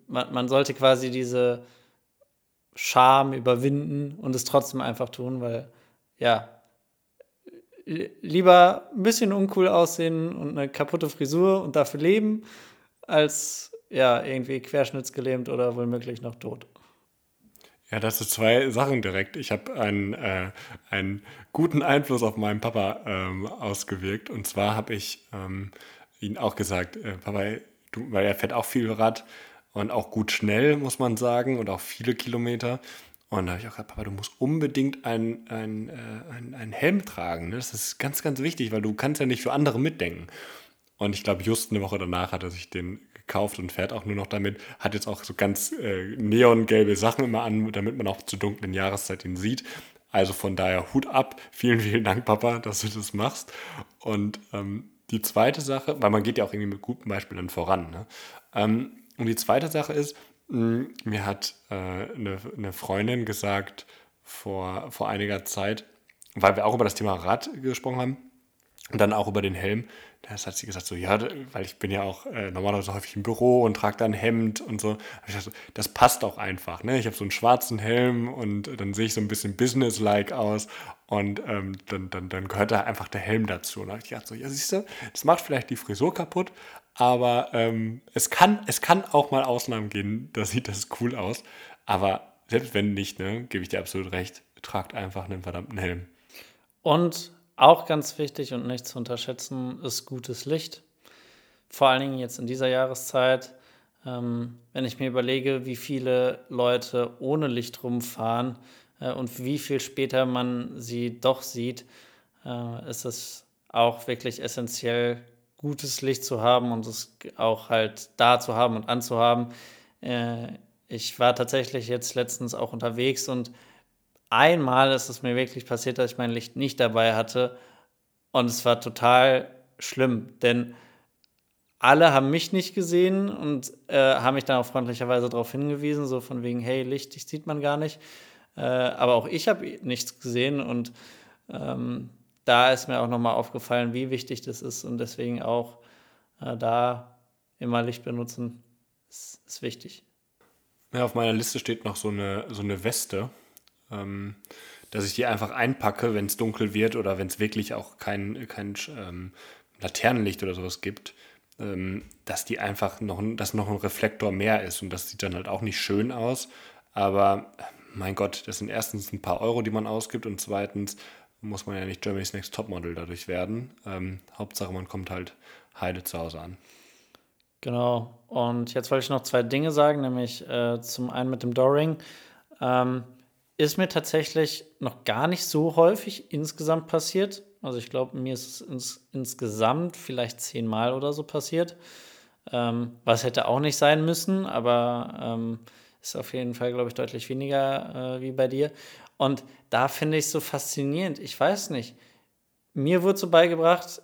man, man, sollte quasi diese Scham überwinden und es trotzdem einfach tun, weil ja, lieber ein bisschen uncool aussehen und eine kaputte Frisur und dafür leben, als ja, irgendwie querschnittsgelähmt oder womöglich noch tot. Ja, das sind zwei Sachen direkt. Ich habe einen, äh, einen guten Einfluss auf meinen Papa ähm, ausgewirkt. Und zwar habe ich ähm, ihm auch gesagt, äh, Papa, du, weil er fährt auch viel Rad und auch gut schnell, muss man sagen, und auch viele Kilometer. Und da habe ich auch gesagt, Papa, du musst unbedingt einen, äh, einen, einen Helm tragen. Ne? Das ist ganz, ganz wichtig, weil du kannst ja nicht für andere mitdenken. Und ich glaube, just eine Woche danach hat er sich den gekauft und fährt auch nur noch damit. Hat jetzt auch so ganz äh, neongelbe Sachen immer an, damit man auch zur dunklen Jahreszeit ihn sieht. Also von daher Hut ab. Vielen, vielen Dank, Papa, dass du das machst. Und ähm, die zweite Sache, weil man geht ja auch irgendwie mit gutem Beispiel dann voran. Ne? Ähm, und die zweite Sache ist, mh, hm, mir hat äh, eine, eine Freundin gesagt vor, vor einiger Zeit, weil wir auch über das Thema Rad gesprochen haben und dann auch über den Helm, das hat sie gesagt, so, ja, weil ich bin ja auch äh, normalerweise häufig im Büro und trage da ein Hemd und so. Dachte, das passt auch einfach. Ne? Ich habe so einen schwarzen Helm und dann sehe ich so ein bisschen businesslike aus und ähm, dann, dann, dann gehört da einfach der Helm dazu. Und da habe ich gedacht, so, ja, siehst du, das macht vielleicht die Frisur kaputt, aber ähm, es, kann, es kann auch mal Ausnahmen gehen, da sieht das cool aus. Aber selbst wenn nicht, ne, gebe ich dir absolut recht, tragt einfach einen verdammten Helm. Und auch ganz wichtig und nicht zu unterschätzen ist gutes Licht. Vor allen Dingen jetzt in dieser Jahreszeit. Ähm, wenn ich mir überlege, wie viele Leute ohne Licht rumfahren äh, und wie viel später man sie doch sieht, äh, ist es auch wirklich essentiell, gutes Licht zu haben und es auch halt da zu haben und anzuhaben. Äh, ich war tatsächlich jetzt letztens auch unterwegs und einmal ist es mir wirklich passiert, dass ich mein Licht nicht dabei hatte. Und es war total schlimm, denn alle haben mich nicht gesehen und äh, haben mich dann auch freundlicherweise darauf hingewiesen, so von wegen, hey, Licht, dich sieht man gar nicht. Äh, aber auch ich habe nichts gesehen und ähm, da ist mir auch nochmal aufgefallen, wie wichtig das ist und deswegen auch äh, da immer Licht benutzen ist, ist wichtig. Ja, auf meiner Liste steht noch so eine, so eine Weste ähm, dass ich die einfach einpacke, wenn es dunkel wird oder wenn es wirklich auch kein, kein ähm, Laternenlicht oder sowas gibt, ähm, dass die einfach noch, dass noch ein Reflektor mehr ist und das sieht dann halt auch nicht schön aus, aber mein Gott, das sind erstens ein paar Euro, die man ausgibt und zweitens muss man ja nicht Germany's Next Topmodel dadurch werden. Ähm, Hauptsache, man kommt halt heile zu Hause an. Genau. Und jetzt wollte ich noch zwei Dinge sagen, nämlich äh, zum einen mit dem Doring. Ähm, ist mir tatsächlich noch gar nicht so häufig insgesamt passiert. Also ich glaube, mir ist es ins, insgesamt vielleicht zehnmal oder so passiert. Ähm, was hätte auch nicht sein müssen, aber ähm, ist auf jeden Fall, glaube ich, deutlich weniger äh, wie bei dir. Und da finde ich es so faszinierend. Ich weiß nicht. Mir wurde so beigebracht,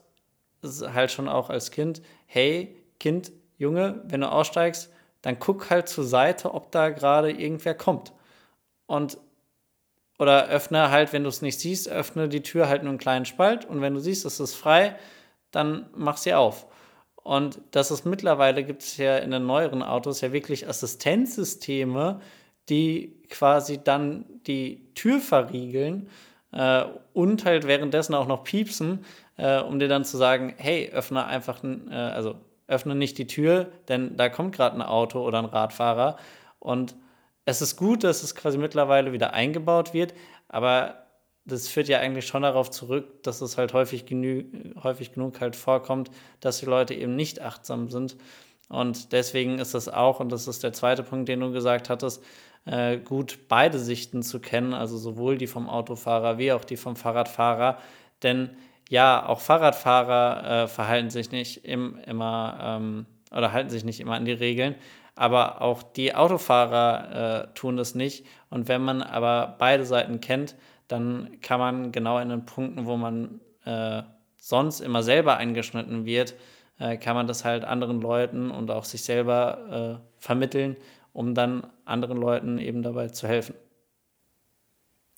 halt schon auch als Kind, hey, Kind, Junge, wenn du aussteigst, dann guck halt zur Seite, ob da gerade irgendwer kommt. Und oder öffne halt, wenn du es nicht siehst, öffne die Tür halt nur einen kleinen Spalt und wenn du siehst, es ist frei, dann mach sie auf. Und das ist mittlerweile, gibt es ja in den neueren Autos ja wirklich Assistenzsysteme, die quasi dann die Tür verriegeln äh, und halt währenddessen auch noch piepsen, äh, um dir dann zu sagen, hey, öffne einfach, äh, also öffne nicht die Tür, denn da kommt gerade ein Auto oder ein Radfahrer und es ist gut, dass es quasi mittlerweile wieder eingebaut wird, aber das führt ja eigentlich schon darauf zurück, dass es halt häufig, genü häufig genug halt vorkommt, dass die Leute eben nicht achtsam sind. Und deswegen ist es auch, und das ist der zweite Punkt, den du gesagt hattest, äh, gut, beide Sichten zu kennen, also sowohl die vom Autofahrer wie auch die vom Fahrradfahrer. Denn ja, auch Fahrradfahrer äh, verhalten sich nicht im, immer ähm, oder halten sich nicht immer an die Regeln aber auch die Autofahrer äh, tun das nicht. Und wenn man aber beide Seiten kennt, dann kann man genau in den Punkten, wo man äh, sonst immer selber eingeschnitten wird, äh, kann man das halt anderen Leuten und auch sich selber äh, vermitteln, um dann anderen Leuten eben dabei zu helfen.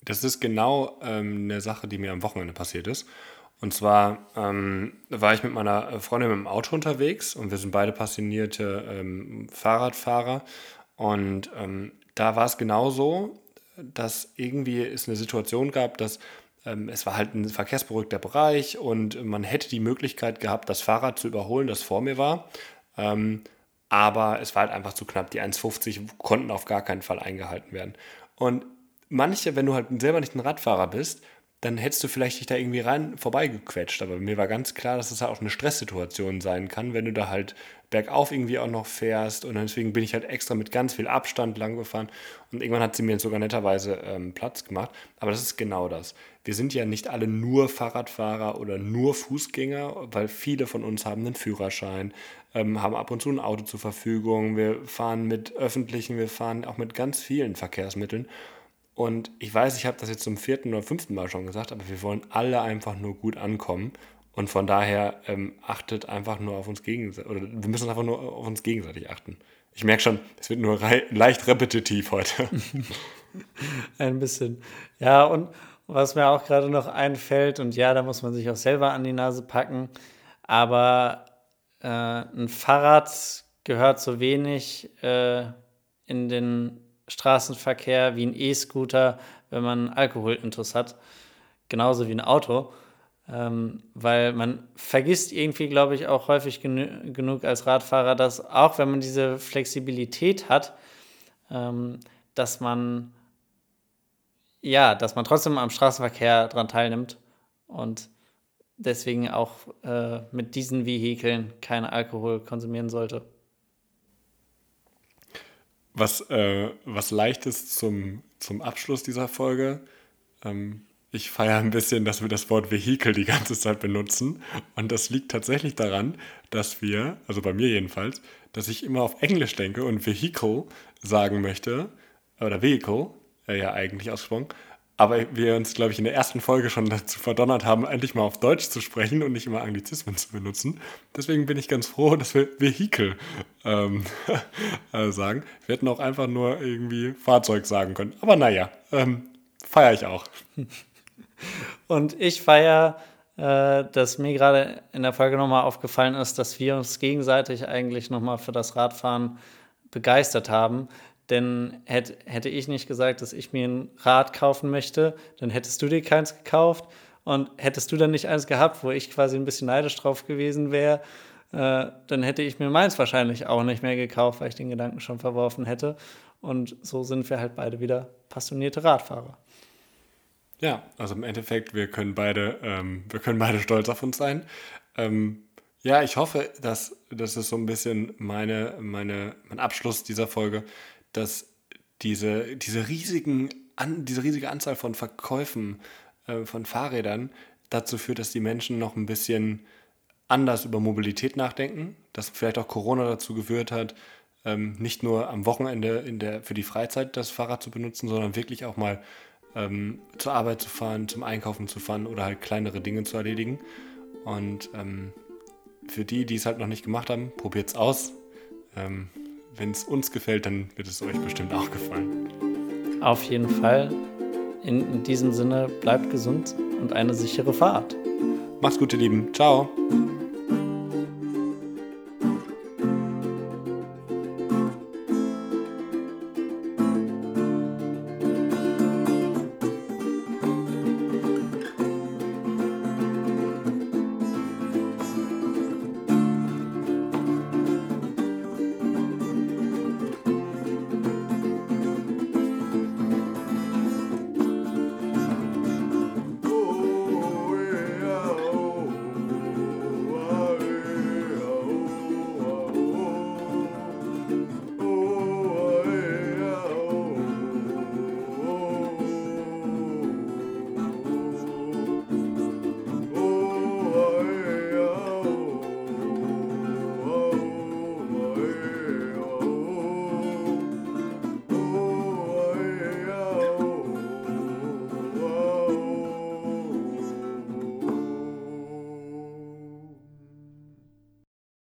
Das ist genau ähm, eine Sache, die mir am Wochenende passiert ist. Und zwar ähm, war ich mit meiner Freundin mit dem Auto unterwegs und wir sind beide passionierte ähm, Fahrradfahrer. Und ähm, da war es genauso, dass irgendwie es eine Situation gab, dass ähm, es war halt ein verkehrsberuhigter Bereich und man hätte die Möglichkeit gehabt, das Fahrrad zu überholen, das vor mir war. Ähm, aber es war halt einfach zu knapp. Die 1,50 konnten auf gar keinen Fall eingehalten werden. Und manche, wenn du halt selber nicht ein Radfahrer bist, dann hättest du vielleicht dich da irgendwie rein vorbeigequetscht. Aber mir war ganz klar, dass das halt auch eine Stresssituation sein kann, wenn du da halt bergauf irgendwie auch noch fährst. Und deswegen bin ich halt extra mit ganz viel Abstand lang gefahren. Und irgendwann hat sie mir sogar netterweise ähm, Platz gemacht. Aber das ist genau das. Wir sind ja nicht alle nur Fahrradfahrer oder nur Fußgänger, weil viele von uns haben einen Führerschein, ähm, haben ab und zu ein Auto zur Verfügung. Wir fahren mit öffentlichen, wir fahren auch mit ganz vielen Verkehrsmitteln. Und ich weiß, ich habe das jetzt zum vierten oder fünften Mal schon gesagt, aber wir wollen alle einfach nur gut ankommen. Und von daher ähm, achtet einfach nur auf uns gegenseitig, oder wir müssen einfach nur auf uns gegenseitig achten. Ich merke schon, es wird nur leicht repetitiv heute. Ein bisschen. Ja, und was mir auch gerade noch einfällt, und ja, da muss man sich auch selber an die Nase packen, aber äh, ein Fahrrad gehört so wenig äh, in den Straßenverkehr wie ein E-Scooter, wenn man Alkoholintus hat. Genauso wie ein Auto. Ähm, weil man vergisst irgendwie, glaube ich, auch häufig genü genug als Radfahrer, dass auch wenn man diese Flexibilität hat, ähm, dass man ja, dass man trotzdem am Straßenverkehr daran teilnimmt und deswegen auch äh, mit diesen Vehikeln keinen Alkohol konsumieren sollte. Was, äh, was leichtes zum, zum Abschluss dieser Folge. Ähm, ich feiere ein bisschen, dass wir das Wort Vehikel die ganze Zeit benutzen. Und das liegt tatsächlich daran, dass wir, also bei mir jedenfalls, dass ich immer auf Englisch denke und Vehicle sagen möchte, oder Vehicle, äh, ja eigentlich ausgesprochen, aber wir uns, glaube ich, in der ersten Folge schon dazu verdonnert haben, endlich mal auf Deutsch zu sprechen und nicht immer Anglizismen zu benutzen. Deswegen bin ich ganz froh, dass wir Vehikel ähm, äh, sagen. Wir hätten auch einfach nur irgendwie Fahrzeug sagen können. Aber naja, ähm, feiere ich auch. Und ich feiere, äh, dass mir gerade in der Folge nochmal aufgefallen ist, dass wir uns gegenseitig eigentlich nochmal für das Radfahren begeistert haben. Denn hätte, hätte ich nicht gesagt, dass ich mir ein Rad kaufen möchte, dann hättest du dir keins gekauft. Und hättest du dann nicht eins gehabt, wo ich quasi ein bisschen neidisch drauf gewesen wäre, äh, dann hätte ich mir meins wahrscheinlich auch nicht mehr gekauft, weil ich den Gedanken schon verworfen hätte. Und so sind wir halt beide wieder passionierte Radfahrer. Ja, also im Endeffekt, wir können beide, ähm, wir können beide stolz auf uns sein. Ähm, ja, ich hoffe, dass das ist so ein bisschen meine, meine, mein Abschluss dieser Folge, dass diese, diese, riesigen, an, diese riesige Anzahl von Verkäufen äh, von Fahrrädern dazu führt, dass die Menschen noch ein bisschen anders über Mobilität nachdenken, dass vielleicht auch Corona dazu geführt hat, ähm, nicht nur am Wochenende in der, für die Freizeit das Fahrrad zu benutzen, sondern wirklich auch mal ähm, zur Arbeit zu fahren, zum Einkaufen zu fahren oder halt kleinere Dinge zu erledigen. Und ähm, für die, die es halt noch nicht gemacht haben, probiert es aus. Ähm, wenn es uns gefällt, dann wird es euch bestimmt auch gefallen. Auf jeden Fall. In, in diesem Sinne, bleibt gesund und eine sichere Fahrt. Macht's gut, ihr Lieben. Ciao.